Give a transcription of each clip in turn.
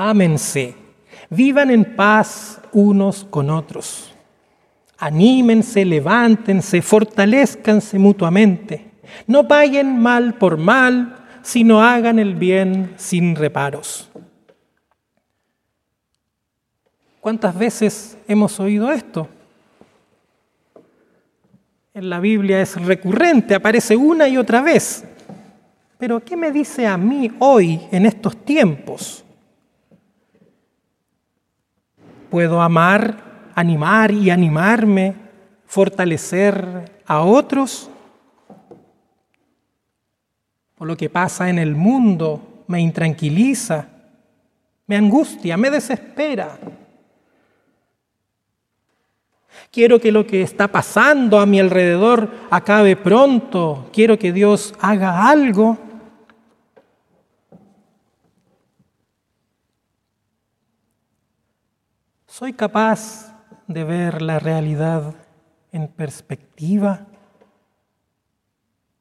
Ámense, vivan en paz unos con otros. Anímense, levántense, fortalezcanse mutuamente. No paguen mal por mal, sino hagan el bien sin reparos. ¿Cuántas veces hemos oído esto? En la Biblia es recurrente, aparece una y otra vez. Pero ¿qué me dice a mí hoy, en estos tiempos? ¿Puedo amar, animar y animarme, fortalecer a otros? ¿O lo que pasa en el mundo me intranquiliza, me angustia, me desespera? Quiero que lo que está pasando a mi alrededor acabe pronto. Quiero que Dios haga algo. ¿Soy capaz de ver la realidad en perspectiva?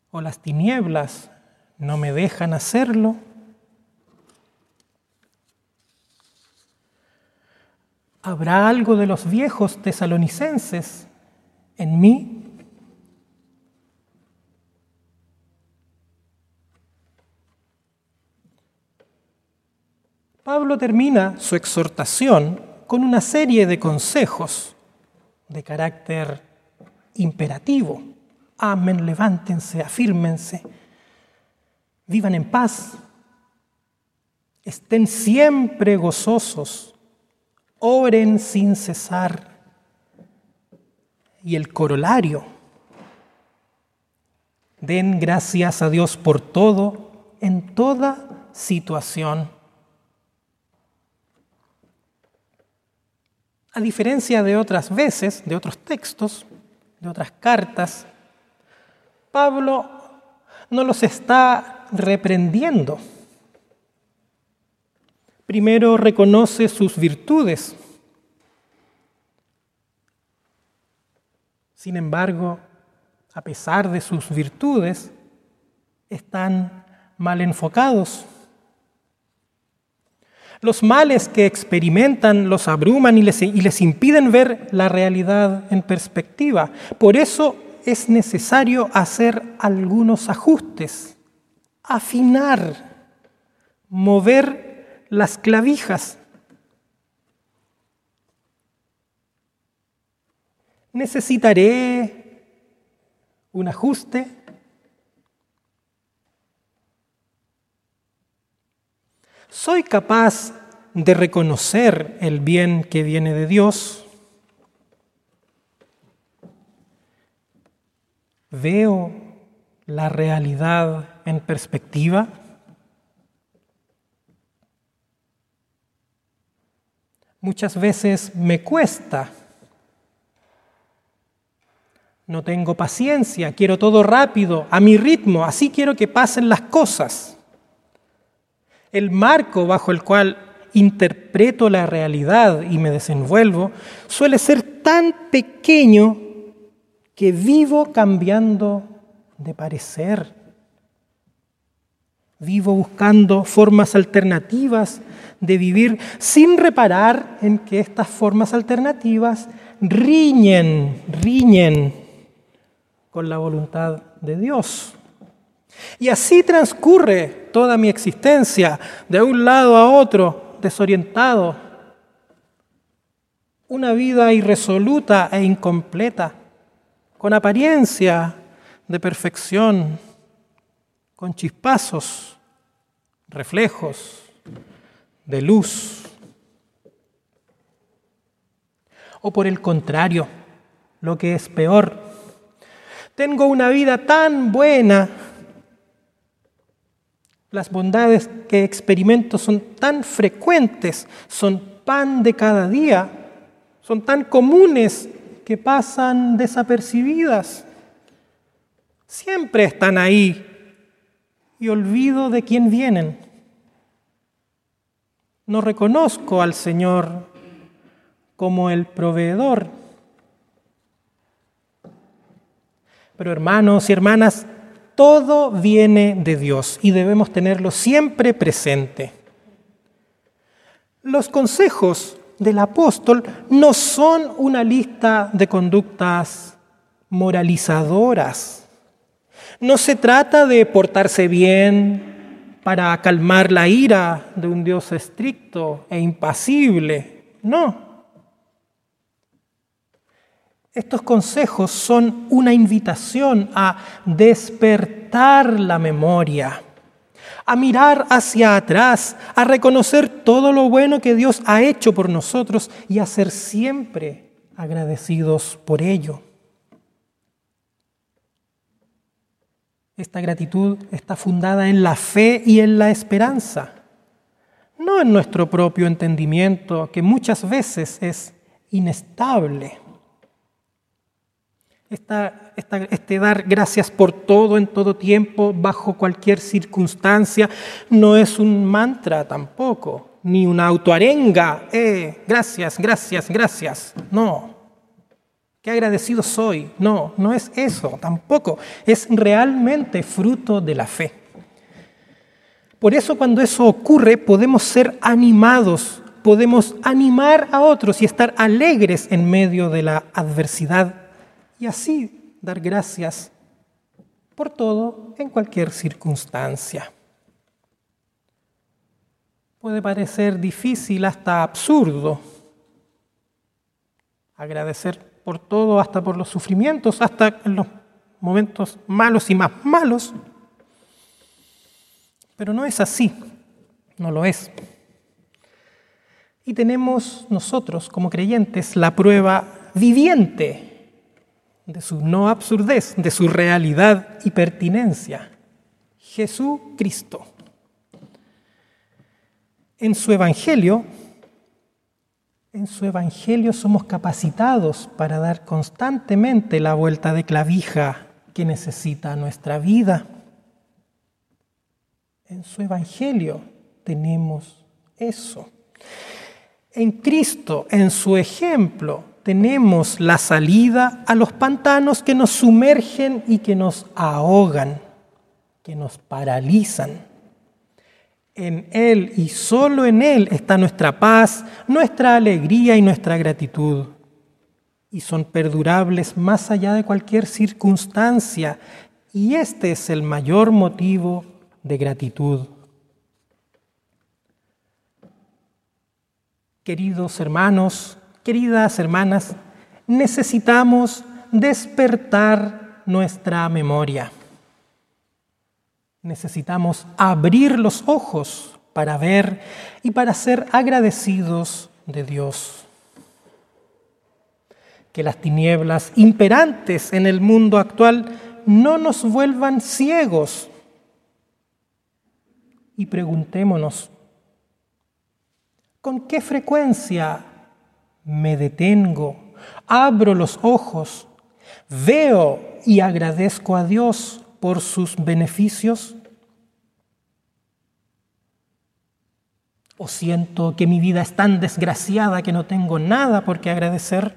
¿O las tinieblas no me dejan hacerlo? ¿Habrá algo de los viejos tesalonicenses en mí? Pablo termina su exhortación con una serie de consejos de carácter imperativo. Amen, levántense, afírmense, vivan en paz, estén siempre gozosos, oren sin cesar. Y el corolario, den gracias a Dios por todo, en toda situación. A diferencia de otras veces, de otros textos, de otras cartas, Pablo no los está reprendiendo primero reconoce sus virtudes. Sin embargo, a pesar de sus virtudes, están mal enfocados. Los males que experimentan los abruman y les, impiden ver la realidad en perspectiva. Por eso es necesario hacer algunos ajustes, afinar, mover las clavijas. Necesitaré un ajuste. ¿Soy capaz de reconocer el bien que viene de Dios? ¿Veo la realidad en perspectiva? muchas veces me cuesta. No tengo paciencia, quiero todo rápido, a mi ritmo, así quiero que pasen las cosas. El marco bajo el cual interpreto la realidad y me desenvuelvo suele ser tan pequeño que vivo cambiando de parecer. Vivo buscando formas alternativas de vivir sin reparar en que estas formas alternativas riñen, riñen con la voluntad de Dios. Y así transcurre toda mi existencia, de un lado a otro, desorientado. Una vida irresoluta e incompleta, con apariencia de perfección, con chispazos, reflejos, de luz. O por el contrario, lo que es peor, tengo una vida tan buena, las bondades que experimento son tan frecuentes, son pan de cada día, son tan comunes que pasan desapercibidas. Siempre están ahí y olvido de quién vienen no reconozco al Señor como el proveedor. Pero hermanos y hermanas, todo viene de Dios y debemos tenerlo siempre presente. Los consejos del apóstol no son una lista de conductas moralizadoras. No se trata de portarse bien para calmar la ira de un Dios estricto e impasible. No. Estos consejos son una invitación a despertar la memoria, a mirar hacia atrás, a reconocer todo lo bueno que Dios ha hecho por nosotros y a ser siempre agradecidos por ello. Esta gratitud está fundada en la fe y en la esperanza, no en nuestro propio entendimiento, que muchas veces es inestable. Este dar gracias por todo en todo tiempo, bajo cualquier circunstancia, no es un mantra tampoco, ni una autoarenga. Eh, gracias, gracias, gracias. No. Qué agradecido soy. No, no es eso tampoco. Es realmente fruto de la fe. Por eso cuando eso ocurre podemos ser animados, podemos animar a otros y estar alegres en medio de la adversidad y así dar gracias por todo en cualquier circunstancia. Puede parecer difícil hasta absurdo agradecer por todo, hasta por los sufrimientos, hasta en los momentos malos y más malos. Pero no es así, no lo es. Y tenemos nosotros como creyentes la prueba viviente de su no absurdez, de su realidad y pertinencia. Jesucristo. En su Evangelio en su Evangelio somos capacitados para dar constantemente la vuelta de clavija que necesita nuestra vida. En su Evangelio tenemos eso. En Cristo, en su ejemplo, tenemos la salida a los pantanos que nos sumergen y que nos ahogan, que nos paralizan. En Él y solo en Él está nuestra paz, nuestra alegría y nuestra gratitud. Y son perdurables más allá de cualquier circunstancia. Y este es el mayor motivo de gratitud. Queridos hermanos, queridas hermanas, necesitamos despertar nuestra memoria. Necesitamos abrir los ojos para ver y para ser agradecidos de Dios. Que las tinieblas imperantes en el mundo actual no nos vuelvan ciegos. Y preguntémonos, ¿con qué frecuencia me detengo, abro los ojos, veo y agradezco a Dios por sus beneficios? ¿O siento que mi vida es tan desgraciada que no tengo nada por qué agradecer?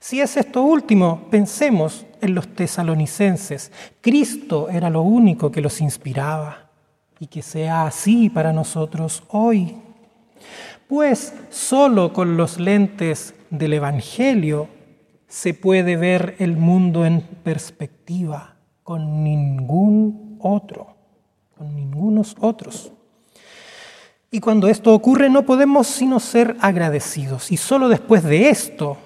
Si es esto último, pensemos en los tesalonicenses. Cristo era lo único que los inspiraba y que sea así para nosotros hoy. Pues solo con los lentes del Evangelio se puede ver el mundo en perspectiva, con ningún otro, con ningunos otros. Y cuando esto ocurre no podemos sino ser agradecidos. Y solo después de esto,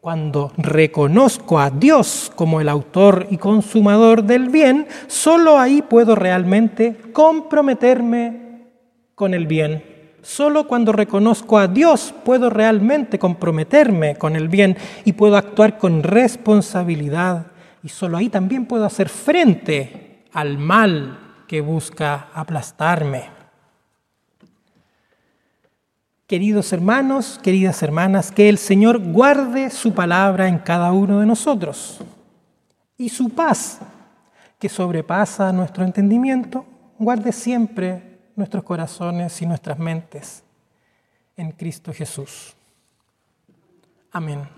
cuando reconozco a Dios como el autor y consumador del bien, solo ahí puedo realmente comprometerme con el bien Solo cuando reconozco a Dios puedo realmente comprometerme con el bien y puedo actuar con responsabilidad. Y solo ahí también puedo hacer frente al mal que busca aplastarme. Queridos hermanos, queridas hermanas, que el Señor guarde su palabra en cada uno de nosotros y su paz, que sobrepasa nuestro entendimiento, guarde siempre nuestros corazones y nuestras mentes en Cristo Jesús. Amén.